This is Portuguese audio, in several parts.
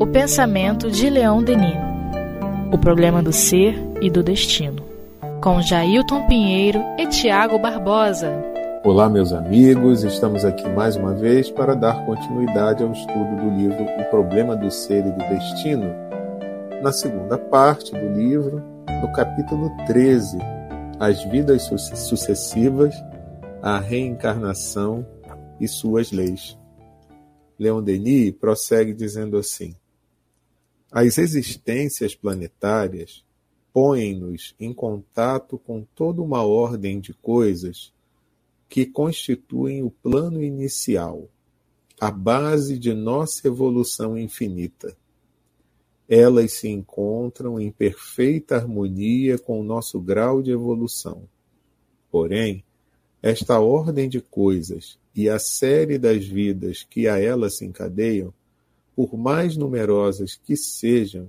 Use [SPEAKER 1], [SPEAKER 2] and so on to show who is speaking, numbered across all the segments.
[SPEAKER 1] O pensamento de Leão Denis. O problema do ser e do destino. Com Jailton Pinheiro e Tiago Barbosa.
[SPEAKER 2] Olá, meus amigos. Estamos aqui mais uma vez para dar continuidade ao estudo do livro O Problema do Ser e do Destino, na segunda parte do livro, no capítulo 13, As Vidas Sucessivas, a Reencarnação e Suas Leis. Leon Denis prossegue dizendo assim: As existências planetárias põem-nos em contato com toda uma ordem de coisas que constituem o plano inicial, a base de nossa evolução infinita. Elas se encontram em perfeita harmonia com o nosso grau de evolução. Porém, esta ordem de coisas e a série das vidas que a ela se encadeiam, por mais numerosas que sejam,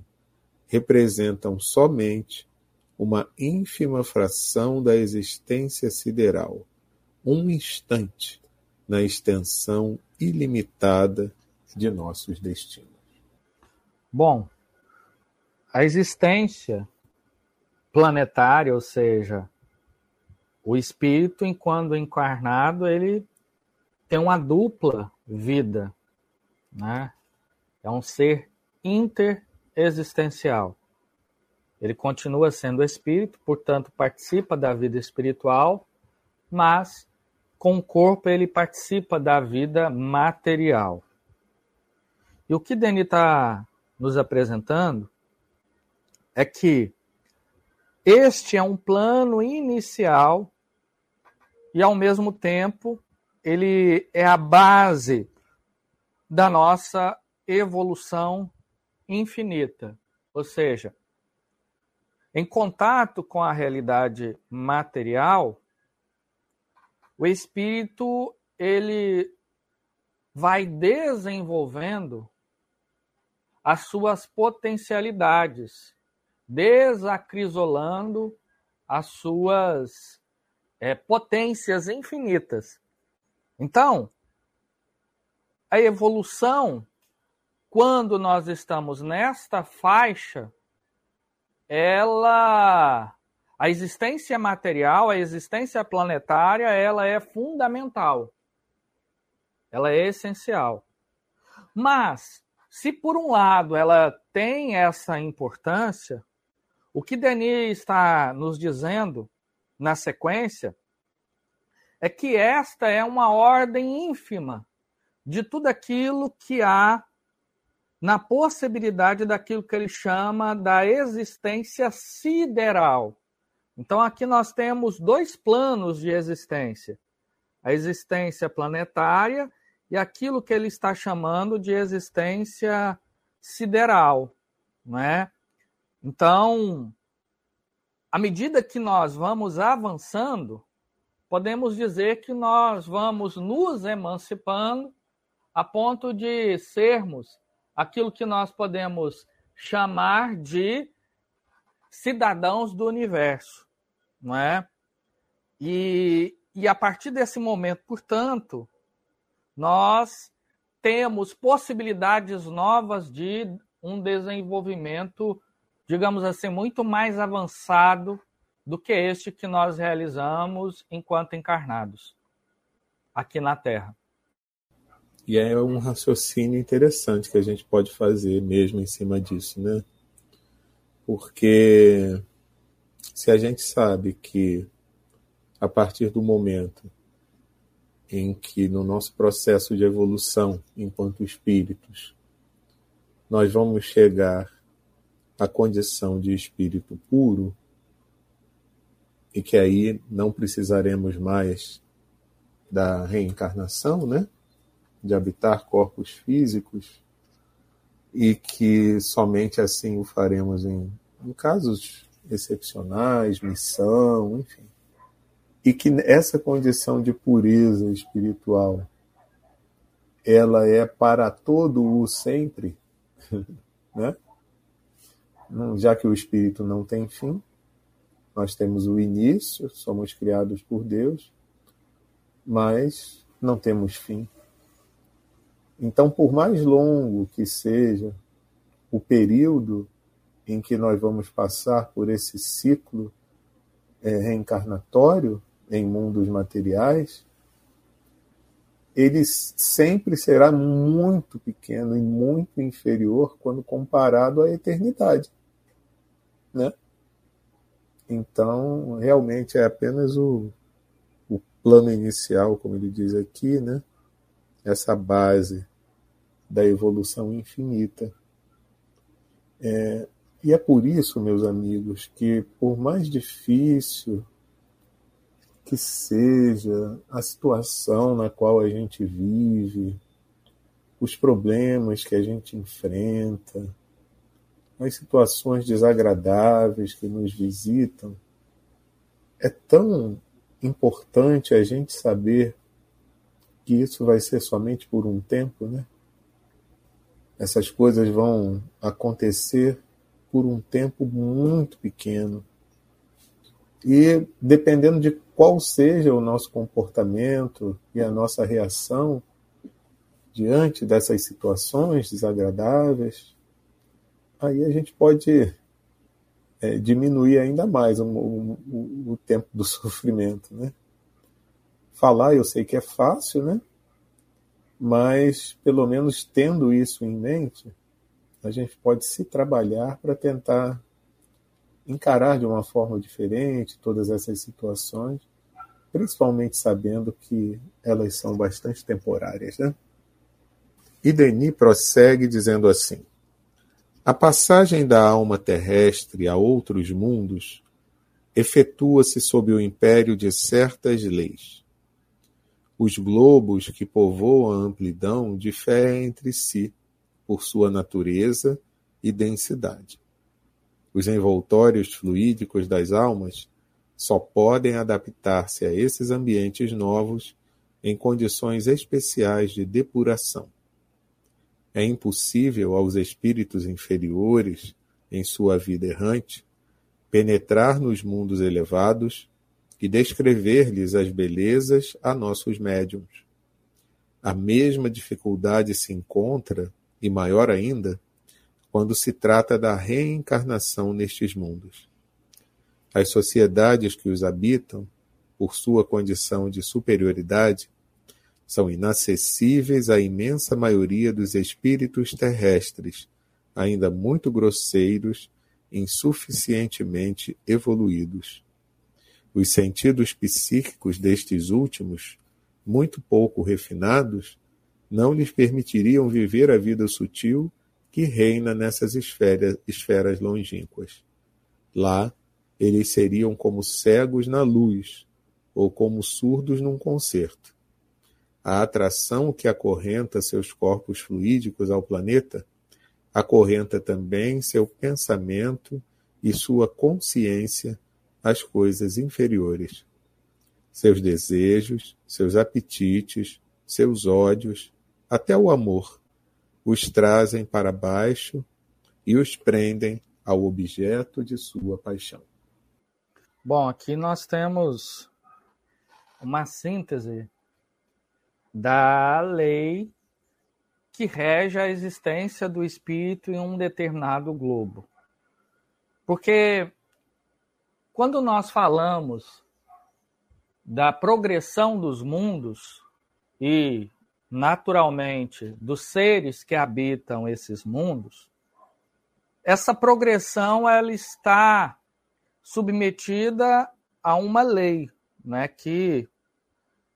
[SPEAKER 2] representam somente uma ínfima fração da existência sideral, um instante na extensão ilimitada de nossos destinos.
[SPEAKER 3] Bom, a existência planetária, ou seja, o espírito, enquanto encarnado, ele tem uma dupla vida, né? É um ser interexistencial. Ele continua sendo espírito, portanto participa da vida espiritual, mas com o corpo ele participa da vida material. E o que Denis está nos apresentando é que este é um plano inicial e, ao mesmo tempo, ele é a base da nossa evolução infinita. Ou seja, em contato com a realidade material, o espírito ele vai desenvolvendo as suas potencialidades, desacrisolando as suas é, potências infinitas. Então, a evolução, quando nós estamos nesta faixa, ela a existência material, a existência planetária, ela é fundamental. Ela é essencial. Mas, se por um lado ela tem essa importância, o que Denis está nos dizendo na sequência é que esta é uma ordem ínfima de tudo aquilo que há na possibilidade daquilo que ele chama da existência sideral. Então aqui nós temos dois planos de existência: a existência planetária e aquilo que ele está chamando de existência sideral, não é? Então, à medida que nós vamos avançando, podemos dizer que nós vamos nos emancipando a ponto de sermos aquilo que nós podemos chamar de cidadãos do universo, não é? E, e a partir desse momento, portanto, nós temos possibilidades novas de um desenvolvimento digamos assim, muito mais avançado do que este que nós realizamos enquanto encarnados aqui na Terra.
[SPEAKER 2] E é um raciocínio interessante que a gente pode fazer mesmo em cima disso, né? Porque se a gente sabe que a partir do momento em que no nosso processo de evolução enquanto espíritos nós vamos chegar a condição de espírito puro e que aí não precisaremos mais da reencarnação, né? De habitar corpos físicos e que somente assim o faremos em, em casos excepcionais, missão, enfim. E que essa condição de pureza espiritual ela é para todo o sempre, né? Já que o espírito não tem fim, nós temos o início, somos criados por Deus, mas não temos fim. Então, por mais longo que seja o período em que nós vamos passar por esse ciclo é, reencarnatório em mundos materiais, ele sempre será muito pequeno e muito inferior quando comparado à eternidade, né? Então, realmente é apenas o, o plano inicial, como ele diz aqui, né? Essa base da evolução infinita. É, e é por isso, meus amigos, que por mais difícil que seja a situação na qual a gente vive, os problemas que a gente enfrenta, as situações desagradáveis que nos visitam, é tão importante a gente saber que isso vai ser somente por um tempo, né? Essas coisas vão acontecer por um tempo muito pequeno. E dependendo de qual seja o nosso comportamento e a nossa reação diante dessas situações desagradáveis, aí a gente pode é, diminuir ainda mais o, o, o, tempo do sofrimento, né? Falar eu sei que é fácil, né? Mas pelo menos tendo isso em mente, a gente pode se trabalhar para tentar encarar de uma forma diferente todas essas situações, principalmente sabendo que elas são bastante temporárias, né? E Denis prossegue dizendo assim: a passagem da alma terrestre a outros mundos efetua-se sob o império de certas leis. Os globos que povoam a amplidão diferem entre si por sua natureza e densidade. Os envoltórios fluídicos das almas só podem adaptar-se a esses ambientes novos em condições especiais de depuração. É impossível aos espíritos inferiores, em sua vida errante, penetrar nos mundos elevados e descrever-lhes as belezas a nossos médiums. A mesma dificuldade se encontra, e maior ainda, quando se trata da reencarnação nestes mundos. As sociedades que os habitam, por sua condição de superioridade, são inacessíveis à imensa maioria dos espíritos terrestres, ainda muito grosseiros, insuficientemente evoluídos. Os sentidos psíquicos destes últimos, muito pouco refinados, não lhes permitiriam viver a vida sutil que reina nessas esferas, esferas longínquas. Lá, eles seriam como cegos na luz, ou como surdos num concerto a atração que acorrenta seus corpos fluídicos ao planeta, acorrenta também seu pensamento e sua consciência às coisas inferiores. Seus desejos, seus apetites, seus ódios, até o amor, os trazem para baixo e os prendem ao objeto de sua paixão.
[SPEAKER 3] Bom, aqui nós temos uma síntese da lei que rege a existência do espírito em um determinado globo. Porque quando nós falamos da progressão dos mundos e, naturalmente, dos seres que habitam esses mundos, essa progressão ela está submetida a uma lei, né, que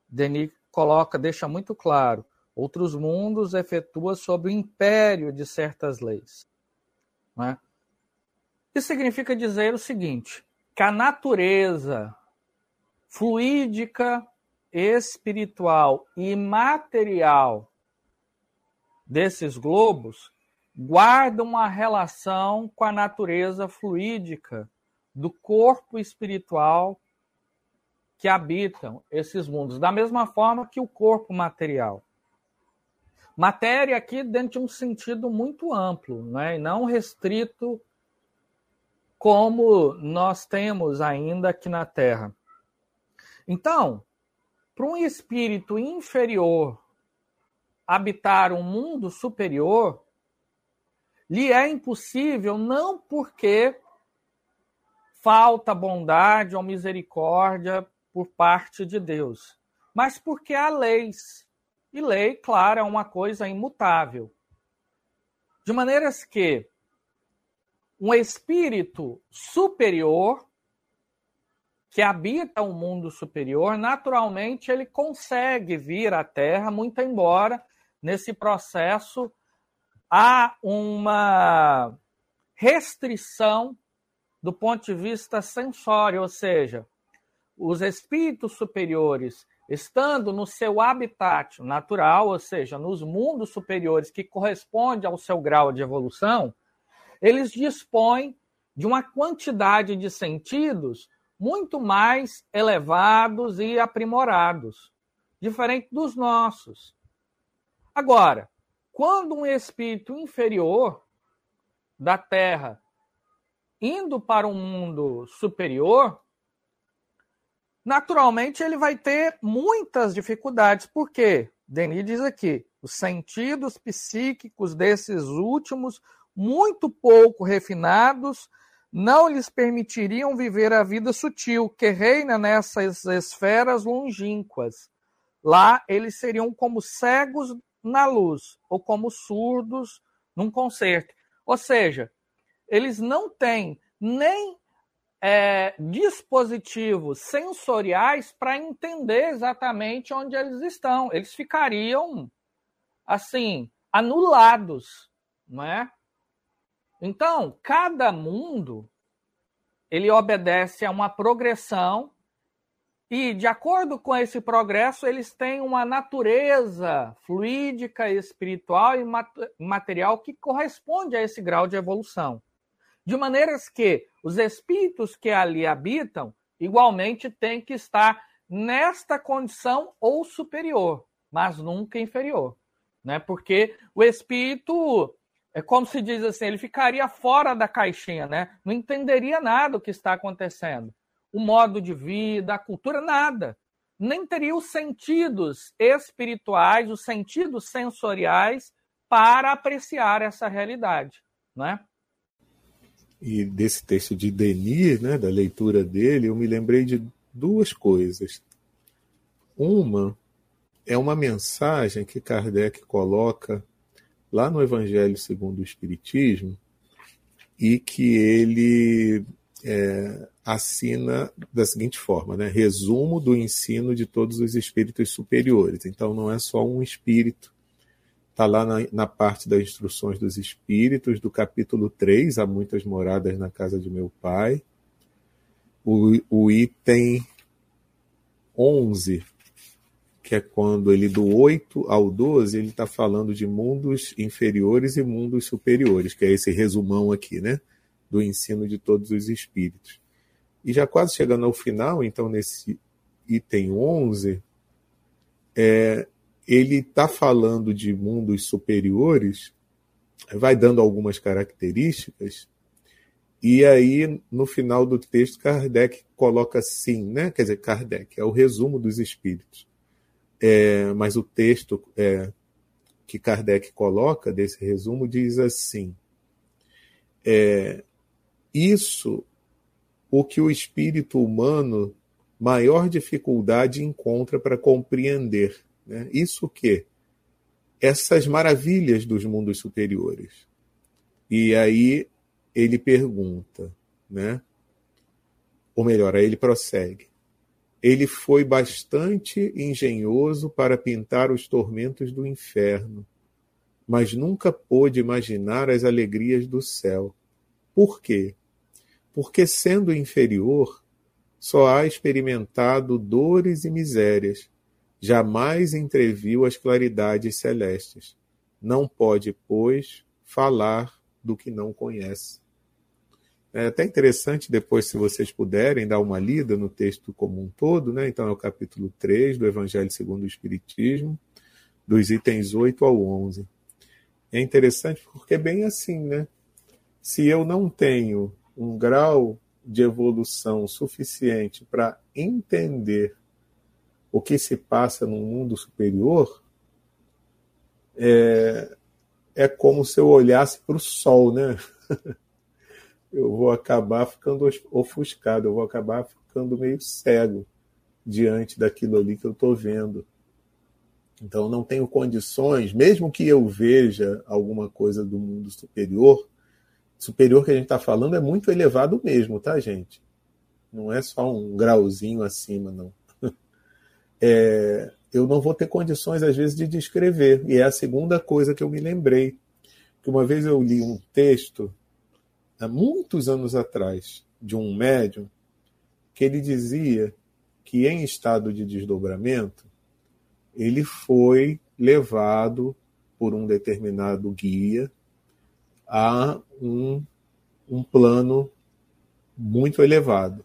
[SPEAKER 3] Denis coloca, deixa muito claro, outros mundos efetua sob o império de certas leis. Né? Isso significa dizer o seguinte, que a natureza fluídica, espiritual e material desses globos guarda uma relação com a natureza fluídica do corpo espiritual que habitam esses mundos, da mesma forma que o corpo material. Matéria aqui dentro de um sentido muito amplo, né? e não restrito como nós temos ainda aqui na Terra. Então, para um espírito inferior habitar um mundo superior, lhe é impossível não porque falta bondade ou misericórdia por parte de Deus, mas porque há leis. E lei, claro, é uma coisa imutável. De maneiras que um espírito superior que habita um mundo superior, naturalmente ele consegue vir à Terra, muito embora nesse processo há uma restrição do ponto de vista sensório, ou seja, os espíritos superiores, estando no seu habitat natural, ou seja, nos mundos superiores que corresponde ao seu grau de evolução, eles dispõem de uma quantidade de sentidos muito mais elevados e aprimorados, diferente dos nossos. Agora, quando um espírito inferior da Terra indo para um mundo superior, naturalmente ele vai ter muitas dificuldades. Por quê? Denis diz aqui: os sentidos psíquicos desses últimos, muito pouco refinados, não lhes permitiriam viver a vida sutil que reina nessas esferas longínquas. Lá eles seriam como cegos na luz ou como surdos num concerto. Ou seja, eles não têm nem é, dispositivos sensoriais para entender exatamente onde eles estão. Eles ficariam, assim, anulados, não é? Então, cada mundo ele obedece a uma progressão e, de acordo com esse progresso, eles têm uma natureza fluídica, espiritual e material que corresponde a esse grau de evolução. De maneiras que os espíritos que ali habitam, igualmente, têm que estar nesta condição ou superior, mas nunca inferior. Né? Porque o espírito, é como se diz assim, ele ficaria fora da caixinha, né? não entenderia nada do que está acontecendo o modo de vida, a cultura, nada. Nem teria os sentidos espirituais, os sentidos sensoriais para apreciar essa realidade, né?
[SPEAKER 2] E desse texto de Denis, né, da leitura dele, eu me lembrei de duas coisas. Uma é uma mensagem que Kardec coloca lá no Evangelho segundo o Espiritismo e que ele é, assina da seguinte forma, né? Resumo do ensino de todos os espíritos superiores. Então não é só um espírito. Está lá na, na, parte das instruções dos espíritos, do capítulo 3, há muitas moradas na casa de meu pai. O, o item 11, que é quando ele do 8 ao 12, ele está falando de mundos inferiores e mundos superiores, que é esse resumão aqui, né? Do ensino de todos os espíritos. E já quase chegando ao final, então, nesse item 11, é, ele está falando de mundos superiores, vai dando algumas características, e aí, no final do texto, Kardec coloca assim, né? Quer dizer, Kardec é o resumo dos espíritos. É, mas o texto é, que Kardec coloca desse resumo diz assim: é, isso o que o espírito humano maior dificuldade encontra para compreender. Né? Isso que? Essas maravilhas dos mundos superiores. E aí ele pergunta, né? ou melhor, aí ele prossegue. Ele foi bastante engenhoso para pintar os tormentos do inferno, mas nunca pôde imaginar as alegrias do céu. Por quê? porque, sendo inferior, só há experimentado dores e misérias, jamais entreviu as claridades celestes. Não pode, pois, falar do que não conhece. É até interessante depois, se vocês puderem, dar uma lida no texto como um todo, né? Então é o capítulo 3 do Evangelho segundo o Espiritismo, dos itens 8 ao 11. É interessante porque é bem assim, né? Se eu não tenho um grau de evolução suficiente para entender o que se passa no mundo superior, é, é como se eu olhasse para o sol, né? eu vou acabar ficando ofuscado, eu vou acabar ficando meio cego diante daquilo ali que eu estou vendo. Então, não tenho condições, mesmo que eu veja alguma coisa do mundo superior, superior que a gente está falando é muito elevado mesmo, tá, gente? Não é só um grauzinho acima, não. É, eu não vou ter condições, às vezes, de descrever. E é a segunda coisa que eu me lembrei. Que uma vez eu li um texto, há muitos anos atrás, de um médium, que ele dizia que em estado de desdobramento, ele foi levado por um determinado guia a um, um plano muito elevado.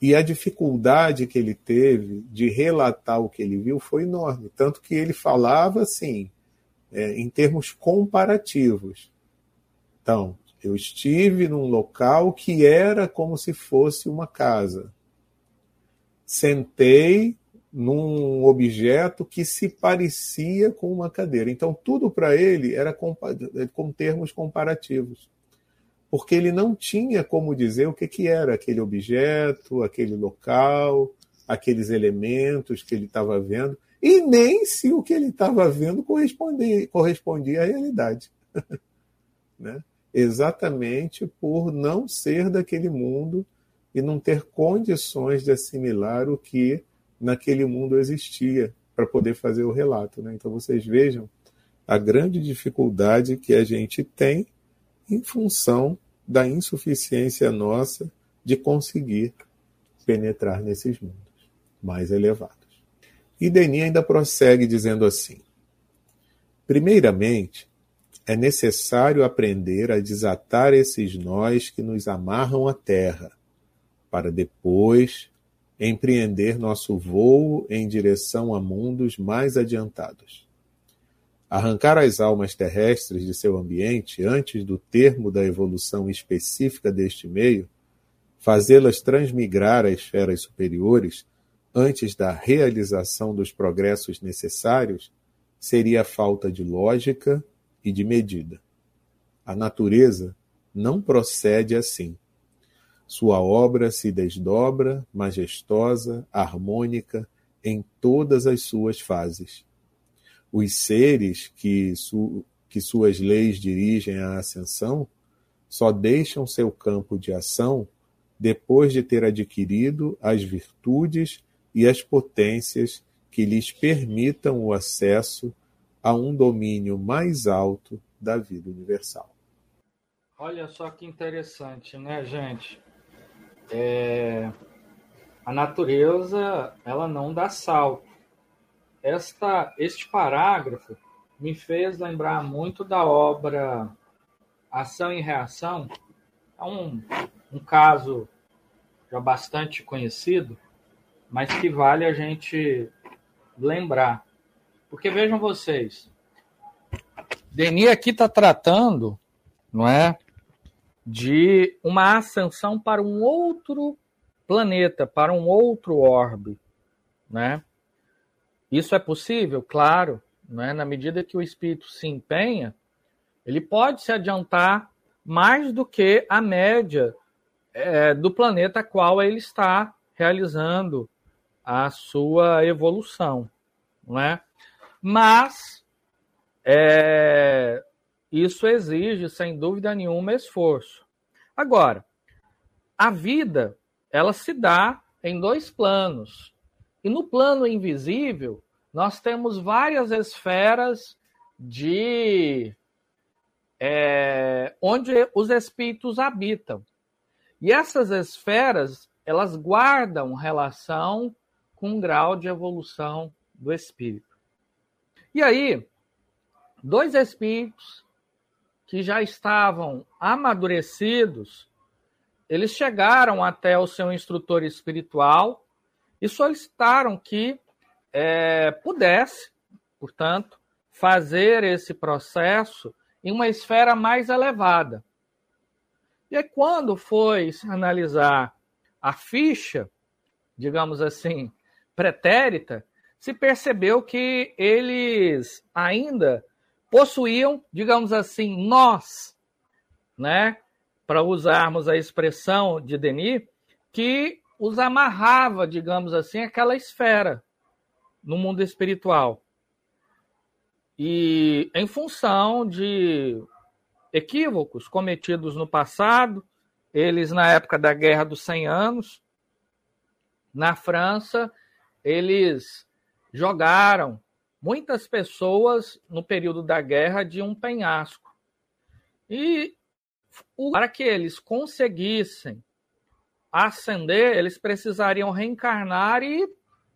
[SPEAKER 2] E a dificuldade que ele teve de relatar o que ele viu foi enorme. Tanto que ele falava assim, é, em termos comparativos. Então, eu estive num local que era como se fosse uma casa. Sentei num objeto que se parecia com uma cadeira. Então, tudo para ele era com, com termos comparativos porque ele não tinha como dizer o que, que era aquele objeto, aquele local, aqueles elementos que ele estava vendo, e nem se o que ele estava vendo correspondia, correspondia à realidade. né? Exatamente por não ser daquele mundo e não ter condições de assimilar o que naquele mundo existia para poder fazer o relato. Né? Então vocês vejam a grande dificuldade que a gente tem em função da insuficiência nossa de conseguir penetrar nesses mundos mais elevados. E Denis ainda prossegue dizendo assim: Primeiramente, é necessário aprender a desatar esses nós que nos amarram à terra, para depois empreender nosso voo em direção a mundos mais adiantados. Arrancar as almas terrestres de seu ambiente antes do termo da evolução específica deste meio, fazê-las transmigrar às esferas superiores antes da realização dos progressos necessários, seria falta de lógica e de medida. A natureza não procede assim. Sua obra se desdobra, majestosa, harmônica, em todas as suas fases os seres que, su, que suas leis dirigem à ascensão só deixam seu campo de ação depois de ter adquirido as virtudes e as potências que lhes permitam o acesso a um domínio mais alto da vida universal.
[SPEAKER 3] Olha só que interessante, né, gente? É... A natureza, ela não dá salto esta, este parágrafo me fez lembrar muito da obra Ação e Reação. É um, um caso já bastante conhecido, mas que vale a gente lembrar. Porque vejam vocês, Denis aqui está tratando, não é, de uma ascensão para um outro planeta, para um outro orbe, né? Isso é possível? Claro. Né? Na medida que o espírito se empenha, ele pode se adiantar mais do que a média é, do planeta qual ele está realizando a sua evolução. Não é? Mas é, isso exige, sem dúvida nenhuma, esforço. Agora, a vida ela se dá em dois planos. E no plano invisível, nós temos várias esferas de é, onde os espíritos habitam. E essas esferas, elas guardam relação com o grau de evolução do espírito. E aí, dois espíritos que já estavam amadurecidos, eles chegaram até o seu instrutor espiritual e solicitaram que é, pudesse, portanto, fazer esse processo em uma esfera mais elevada. E aí, quando foi analisar a ficha, digamos assim, pretérita, se percebeu que eles ainda possuíam, digamos assim, nós, né? Para usarmos a expressão de Denis, que os amarrava, digamos assim, aquela esfera no mundo espiritual. E em função de equívocos cometidos no passado, eles na época da Guerra dos 100 Anos, na França, eles jogaram muitas pessoas no período da guerra de um penhasco. E para que eles conseguissem ascender, eles precisariam reencarnar e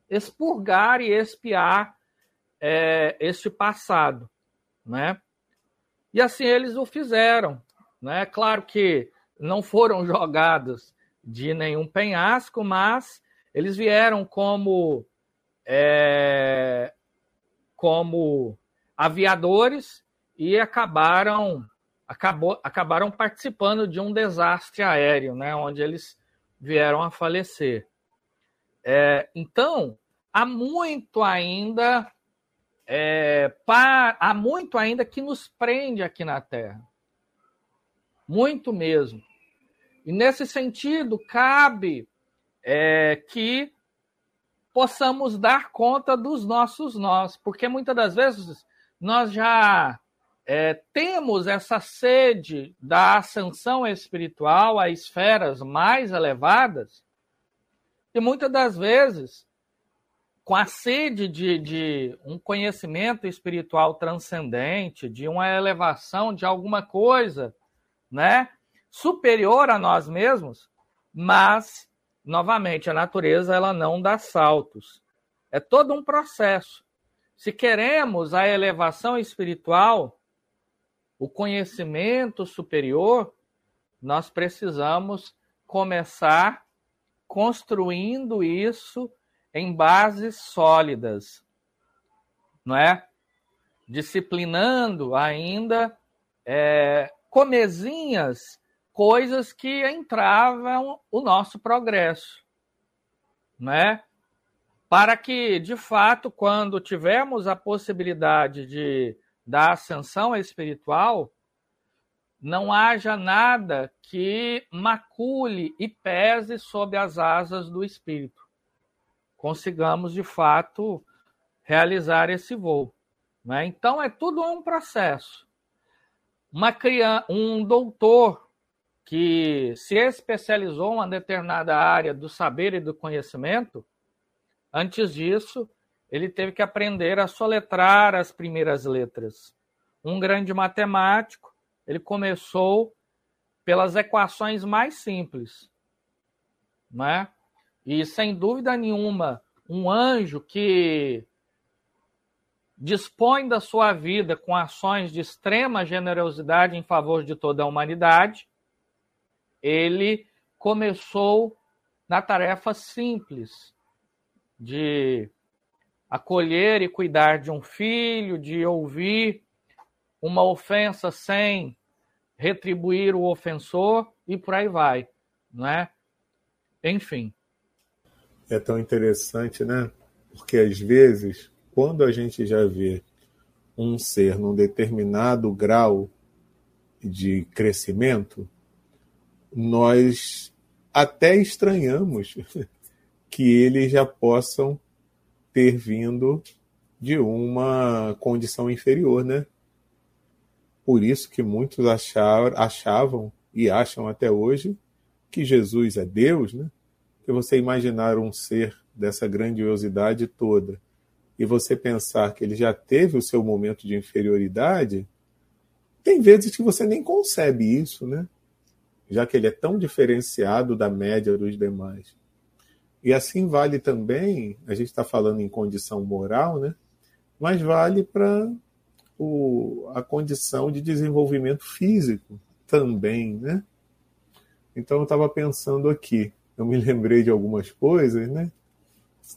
[SPEAKER 3] expurgar e expiar é, este passado, né? E assim eles o fizeram, né? Claro que não foram jogados de nenhum penhasco, mas eles vieram como é, como aviadores e acabaram acabou, acabaram participando de um desastre aéreo, né, onde eles vieram a falecer. É, então há muito ainda é, pa, há muito ainda que nos prende aqui na Terra, muito mesmo. E nesse sentido cabe é, que possamos dar conta dos nossos nós, porque muitas das vezes nós já é, temos essa sede da ascensão espiritual a esferas mais elevadas, e muitas das vezes, com a sede de, de um conhecimento espiritual transcendente, de uma elevação de alguma coisa, né, superior a nós mesmos, mas novamente, a natureza ela não dá saltos. É todo um processo. Se queremos a elevação espiritual, o conhecimento superior, nós precisamos começar construindo isso em bases sólidas, não é? Disciplinando ainda é, comezinhas coisas que entravam o nosso progresso, né? Para que, de fato, quando tivermos a possibilidade de da ascensão espiritual, não haja nada que macule e pese sob as asas do espírito. Consigamos, de fato, realizar esse voo. Né? Então, é tudo um processo. Uma criança, um doutor que se especializou em uma determinada área do saber e do conhecimento, antes disso, ele teve que aprender a soletrar as primeiras letras. Um grande matemático, ele começou pelas equações mais simples, né? E sem dúvida nenhuma, um anjo que dispõe da sua vida com ações de extrema generosidade em favor de toda a humanidade, ele começou na tarefa simples de acolher e cuidar de um filho, de ouvir uma ofensa sem retribuir o ofensor e por aí vai, não é? Enfim.
[SPEAKER 2] É tão interessante, né? Porque às vezes, quando a gente já vê um ser num determinado grau de crescimento, nós até estranhamos que eles já possam ter vindo de uma condição inferior, né? Por isso que muitos achavam, achavam e acham até hoje que Jesus é Deus, né? Que você imaginar um ser dessa grandiosidade toda e você pensar que ele já teve o seu momento de inferioridade, tem vezes que você nem concebe isso, né? já que ele é tão diferenciado da média dos demais. E assim vale também, a gente está falando em condição moral, né? mas vale para a condição de desenvolvimento físico também. Né? Então eu estava pensando aqui, eu me lembrei de algumas coisas, né?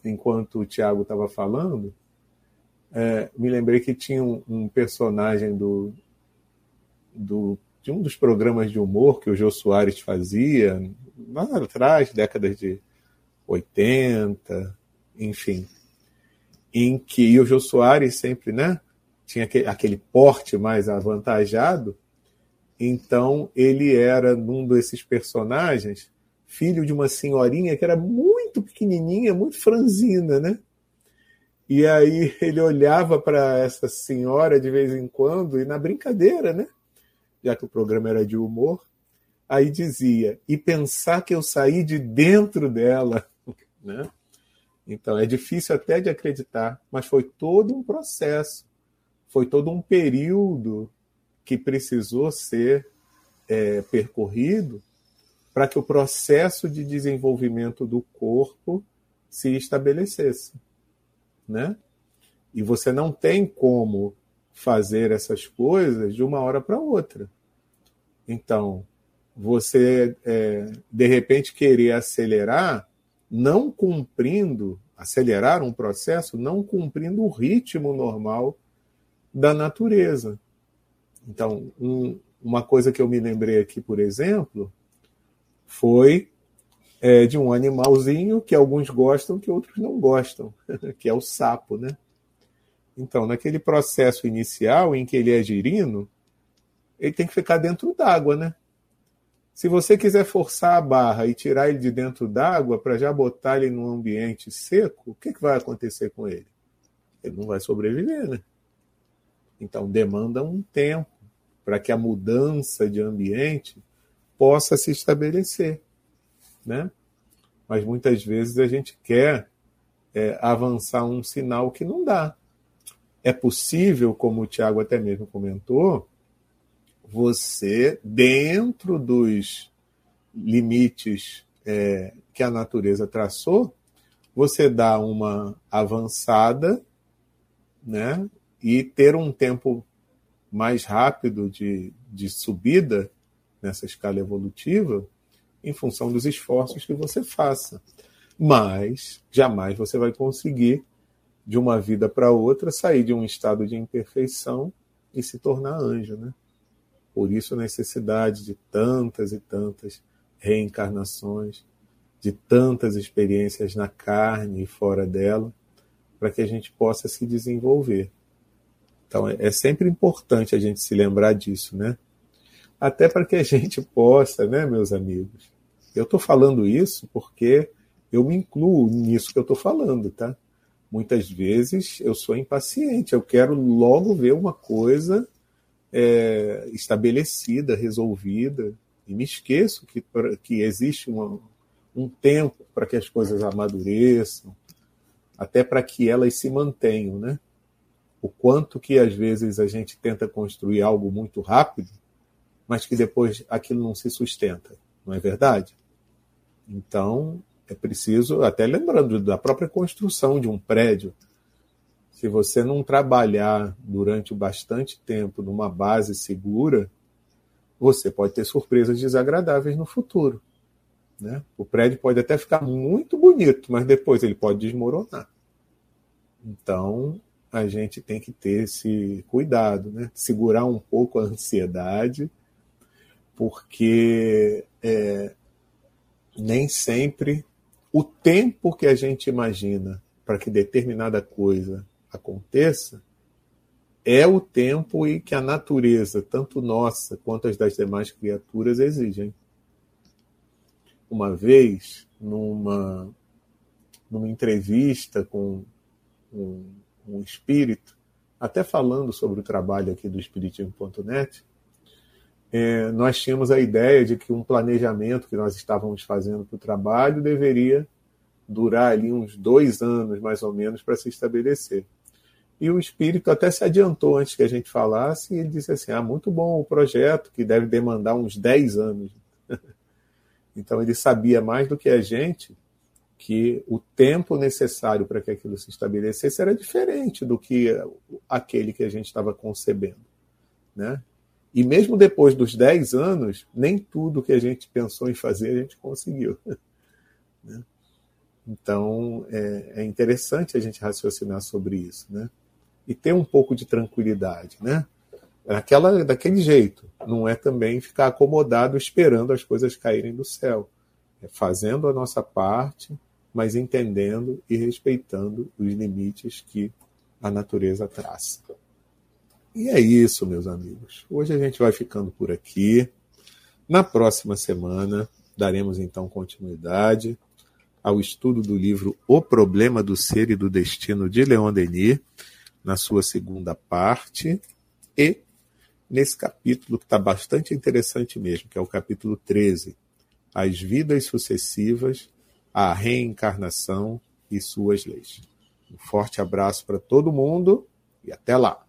[SPEAKER 2] enquanto o Tiago estava falando, é, me lembrei que tinha um, um personagem do, do de um dos programas de humor que o Jô Soares fazia, lá atrás, décadas de 80, enfim. em que o Jô Soares sempre, né, tinha aquele porte mais avantajado, então ele era num desses personagens filho de uma senhorinha que era muito pequenininha, muito franzina, né? E aí ele olhava para essa senhora de vez em quando e na brincadeira, né? Já que o programa era de humor, aí dizia: "E pensar que eu saí de dentro dela", né? Então é difícil até de acreditar, mas foi todo um processo, foi todo um período que precisou ser é, percorrido para que o processo de desenvolvimento do corpo se estabelecesse, né? E você não tem como fazer essas coisas de uma hora para outra. Então, você é, de repente querer acelerar, não cumprindo, acelerar um processo, não cumprindo o ritmo normal da natureza. Então, um, uma coisa que eu me lembrei aqui, por exemplo, foi é, de um animalzinho que alguns gostam, que outros não gostam, que é o sapo, né? Então, naquele processo inicial em que ele é girino, ele tem que ficar dentro d'água, né? Se você quiser forçar a barra e tirar ele de dentro d'água para já botar ele num ambiente seco, o que, que vai acontecer com ele? Ele não vai sobreviver, né? Então demanda um tempo para que a mudança de ambiente possa se estabelecer, né? Mas muitas vezes a gente quer é, avançar um sinal que não dá. É possível, como o Tiago até mesmo comentou, você, dentro dos limites é, que a natureza traçou, você dá uma avançada, né? E ter um tempo mais rápido de, de subida nessa escala evolutiva em função dos esforços que você faça. Mas jamais você vai conseguir, de uma vida para outra, sair de um estado de imperfeição e se tornar anjo. Né? Por isso a necessidade de tantas e tantas reencarnações, de tantas experiências na carne e fora dela, para que a gente possa se desenvolver. Então é sempre importante a gente se lembrar disso, né? até para que a gente possa, né, meus amigos? Eu estou falando isso porque eu me incluo nisso que eu estou falando, tá? Muitas vezes eu sou impaciente, eu quero logo ver uma coisa é, estabelecida, resolvida, e me esqueço que, que existe uma, um tempo para que as coisas amadureçam, até para que elas se mantenham, né? O quanto que às vezes a gente tenta construir algo muito rápido mas que depois aquilo não se sustenta, não é verdade? Então, é preciso, até lembrando da própria construção de um prédio, se você não trabalhar durante bastante tempo numa base segura, você pode ter surpresas desagradáveis no futuro. Né? O prédio pode até ficar muito bonito, mas depois ele pode desmoronar. Então, a gente tem que ter esse cuidado, né? segurar um pouco a ansiedade porque é, nem sempre o tempo que a gente imagina para que determinada coisa aconteça é o tempo em que a natureza, tanto nossa quanto as das demais criaturas, exigem. Uma vez, numa, numa entrevista com um, um espírito, até falando sobre o trabalho aqui do Espiritismo.net, é, nós tínhamos a ideia de que um planejamento que nós estávamos fazendo para o trabalho deveria durar ali uns dois anos, mais ou menos, para se estabelecer. E o espírito até se adiantou antes que a gente falasse e ele disse assim: ah, muito bom o projeto, que deve demandar uns 10 anos. então ele sabia mais do que a gente que o tempo necessário para que aquilo se estabelecesse era diferente do que aquele que a gente estava concebendo. Né? E mesmo depois dos 10 anos, nem tudo que a gente pensou em fazer a gente conseguiu. Né? Então, é, é, interessante a gente raciocinar sobre isso, né? E ter um pouco de tranquilidade, né? Daquele jeito. Não é também ficar acomodado esperando as coisas caírem do céu. É fazendo a nossa parte, mas entendendo e respeitando os limites que a natureza traz. E é isso, meus amigos. Hoje a gente vai ficando por aqui. Na próxima semana, daremos então continuidade ao estudo do livro O Problema do Ser e do Destino de Leon Denis, na sua segunda parte, e nesse capítulo que está bastante interessante mesmo, que é o capítulo 13, As Vidas Sucessivas, a Reencarnação e Suas Leis. Um forte abraço para todo mundo e até lá!